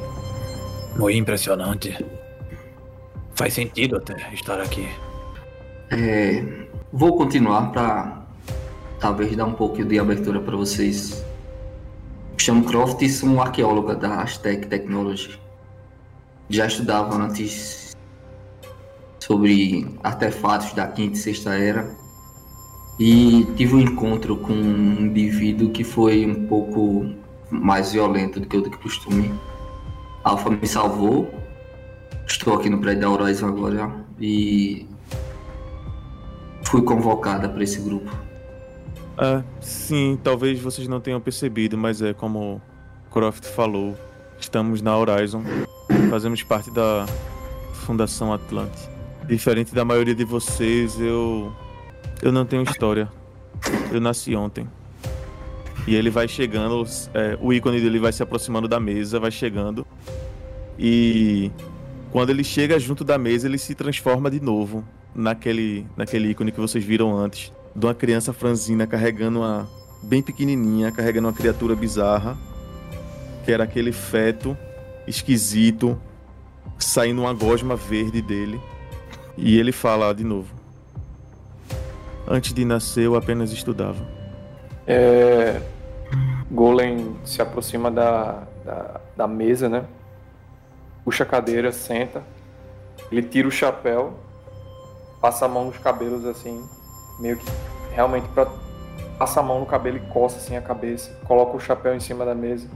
Muito impressionante. Faz sentido até estar aqui. É, vou continuar para talvez dar um pouco de abertura para vocês. Chamo Croft sou um arqueóloga da Aztec Technology. Já estudava antes sobre artefatos da quinta e sexta era e tive um encontro com um indivíduo que foi um pouco mais violento do que o de costume. A Alpha me salvou. Estou aqui no prédio da Horizon agora e fui convocada para esse grupo. Ah, sim, talvez vocês não tenham percebido, mas é como Croft falou, estamos na Horizon, fazemos parte da Fundação Atlante. Diferente da maioria de vocês, eu eu não tenho história. Eu nasci ontem. E ele vai chegando, é, o ícone dele vai se aproximando da mesa, vai chegando. E quando ele chega junto da mesa, ele se transforma de novo naquele, naquele ícone que vocês viram antes, de uma criança franzina carregando uma bem pequenininha, carregando uma criatura bizarra, que era aquele feto esquisito saindo uma gosma verde dele. E ele fala de novo: Antes de nascer, eu apenas estudava. É, Golem se aproxima da, da, da mesa, né? Puxa a cadeira, senta. Ele tira o chapéu, passa a mão nos cabelos assim, meio que realmente pra. Passa a mão no cabelo e coça assim a cabeça. Coloca o chapéu em cima da mesa.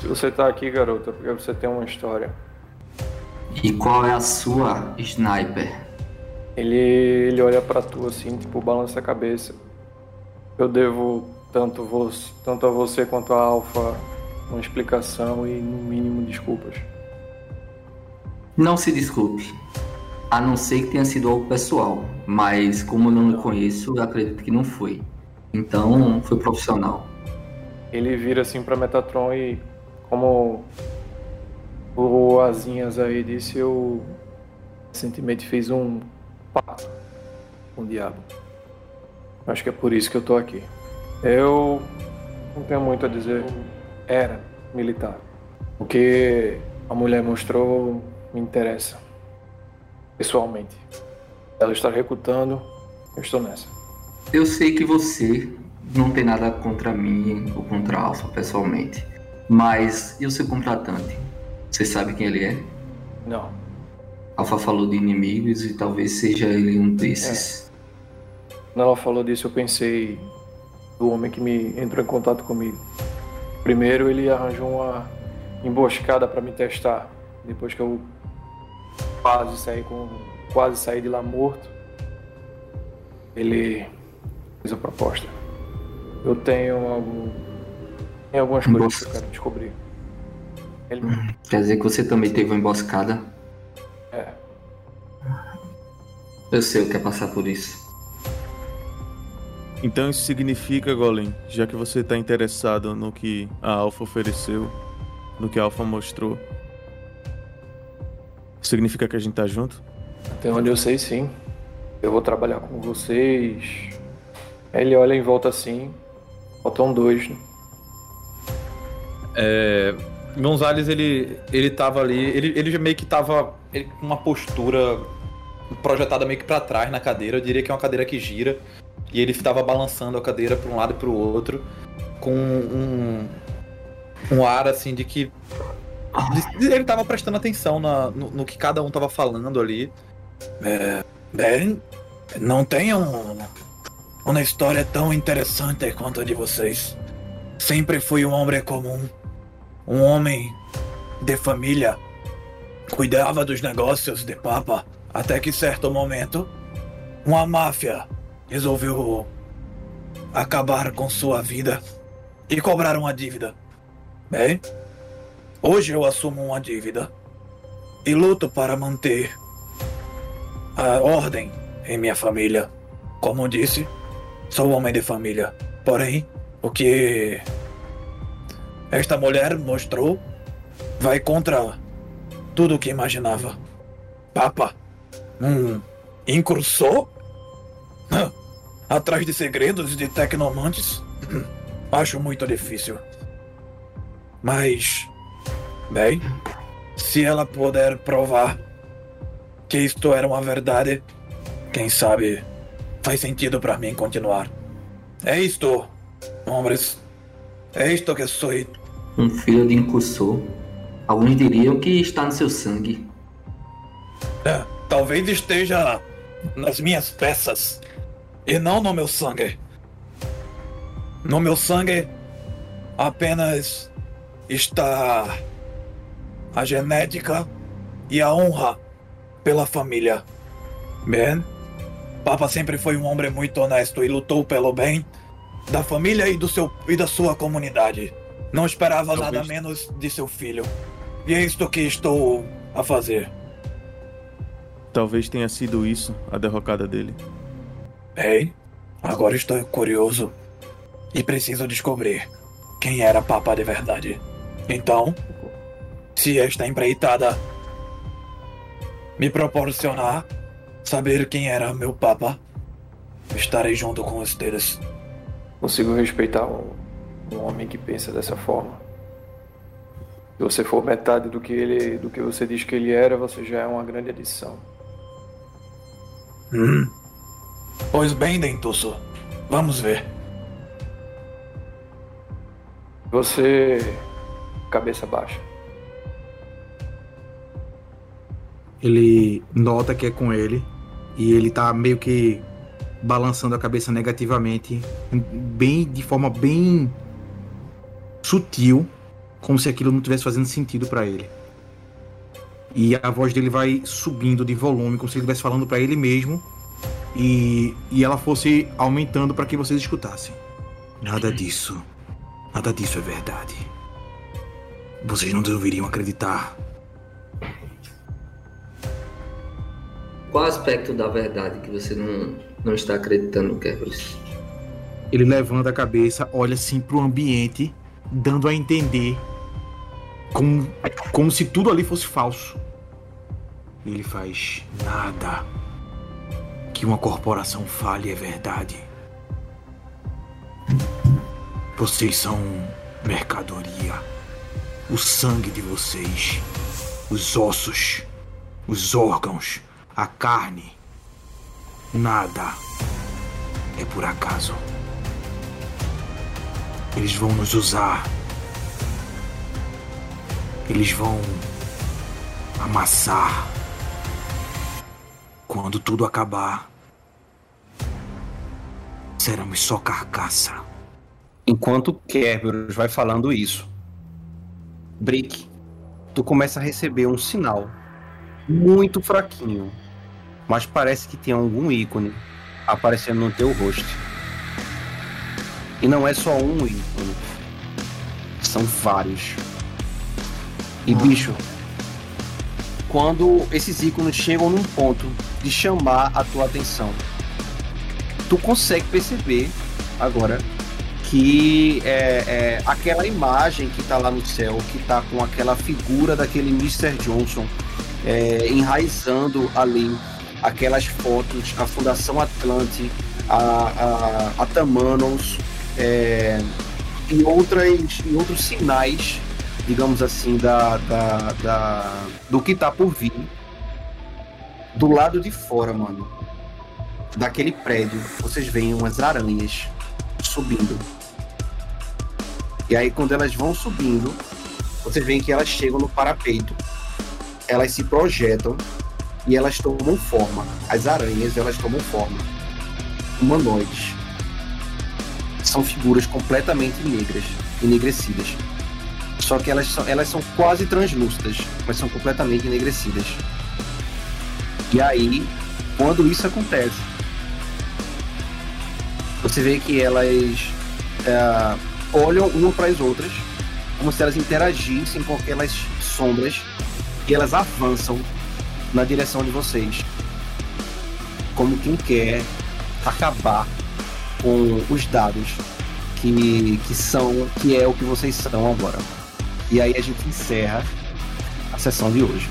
Se você tá aqui, garota, é porque você tem uma história. E qual é a sua, Sniper? Ele, ele olha pra tu assim, tipo, balança a cabeça. Eu devo tanto, vo tanto a você quanto a Alpha uma explicação e, no mínimo, desculpas. Não se desculpe. A não ser que tenha sido algo pessoal. Mas como eu não conheço, eu acredito que não foi. Então, foi profissional. Ele vira assim pra Metatron e, como o Azinhas aí disse, eu recentemente fiz um pacto com o diabo. Acho que é por isso que eu tô aqui. Eu não tenho muito a dizer. Era militar. O que a mulher mostrou me interessa. Pessoalmente. Ela está recrutando, eu estou nessa. Eu sei que você não tem nada contra mim ou contra a Alpha pessoalmente. Mas e o seu contratante? Você sabe quem ele é? Não. Alpha falou de inimigos e talvez seja ele um desses. Quando ela falou disso, eu pensei do homem que me entrou em contato comigo. Primeiro, ele arranjou uma emboscada para me testar. Depois que eu quase saí com quase saí de lá morto, ele fez a proposta. Eu tenho algum tem algumas coisas que eu quero descobrir. Ele Quer dizer que você também teve uma emboscada? é, Eu sei o que é passar por isso. Então isso significa, Golem, já que você tá interessado no que a Alpha ofereceu, no que a Alpha mostrou, significa que a gente tá junto? Até onde eu sei, sim. Eu vou trabalhar com vocês. Ele olha em volta assim. Faltam dois, né? É, Gonzalez, ele, ele tava ali, ele, ele meio que tava com uma postura projetada meio que pra trás na cadeira. Eu diria que é uma cadeira que gira. E ele estava balançando a cadeira pra um lado e pro outro, com um, um ar assim de que. Ele tava prestando atenção na- no, no que cada um tava falando ali. É, bem, não tenham uma história tão interessante quanto a de vocês. Sempre fui um homem comum, um homem de família. Cuidava dos negócios de papa, até que certo momento, uma máfia resolveu acabar com sua vida e cobrar uma dívida. Bem, hoje eu assumo uma dívida e luto para manter a ordem em minha família. Como disse, sou homem de família. Porém, o que esta mulher mostrou vai contra tudo o que imaginava. Papa, um incursou Hã, atrás de segredos de tecnomantes? Acho muito difícil. Mas, bem, se ela puder provar que isto era uma verdade, quem sabe faz sentido para mim continuar. É isto, homens. É isto que sou. Um filho de incursor. Alguns diriam que está no seu sangue. É, talvez esteja nas minhas peças e não no meu sangue. No meu sangue apenas está a genética e a honra pela família. Bem, Papa sempre foi um homem muito honesto e lutou pelo bem da família e do seu e da sua comunidade. Não esperava Talvez- nada menos de seu filho. E é isto que estou a fazer. Talvez tenha sido isso a derrocada dele. Bem, agora estou curioso e preciso descobrir quem era Papa de verdade. Então, se esta empreitada me proporcionar saber quem era meu papa, estarei junto com vocês. Consigo respeitar um, um homem que pensa dessa forma. Se você for metade do que ele, do que você diz que ele era, você já é uma grande adição. Hum. Pois bem, Dentuço. Vamos ver. Você. cabeça baixa. Ele nota que é com ele e ele tá meio que balançando a cabeça negativamente, bem de forma bem sutil, como se aquilo não estivesse fazendo sentido para ele. E a voz dele vai subindo de volume, como se ele estivesse falando para ele mesmo, e, e ela fosse aumentando para que vocês escutassem. Nada disso. Nada disso é verdade. Vocês não deveriam acreditar. Qual aspecto da verdade que você não, não está acreditando, Kerberos? Ele levanta a cabeça, olha assim pro ambiente, dando a entender como, como se tudo ali fosse falso. Ele faz nada. Que uma corporação fale é verdade. Vocês são mercadoria. O sangue de vocês, os ossos, os órgãos, a carne. Nada é por acaso. Eles vão nos usar. Eles vão amassar. Quando tudo acabar, seremos só carcaça. Enquanto Kerberos vai falando isso, Brick, tu começa a receber um sinal muito fraquinho, mas parece que tem algum ícone aparecendo no teu rosto. E não é só um ícone, são vários. E bicho, quando esses ícones chegam num ponto de chamar a tua atenção, tu consegue perceber agora que é, é, aquela imagem que tá lá no céu, que tá com aquela figura daquele Mr. Johnson é, enraizando ali aquelas fotos, a Fundação Atlante, a, a, a Tamanos é, e, outras, e outros sinais, digamos assim, da, da, da, do que tá por vir. Do lado de fora, mano, daquele prédio, vocês veem umas aranhas subindo. E aí, quando elas vão subindo, vocês veem que elas chegam no parapeito. Elas se projetam e elas tomam forma. As aranhas, elas tomam forma. Humanoides. São figuras completamente negras, enegrecidas. Só que elas são, elas são quase translúcidas, mas são completamente enegrecidas. E aí, quando isso acontece, você vê que elas é, olham uma para as outras, como se elas interagissem com aquelas sombras, e elas avançam na direção de vocês, como quem quer acabar com os dados que, que são, que é o que vocês são agora. E aí a gente encerra a sessão de hoje.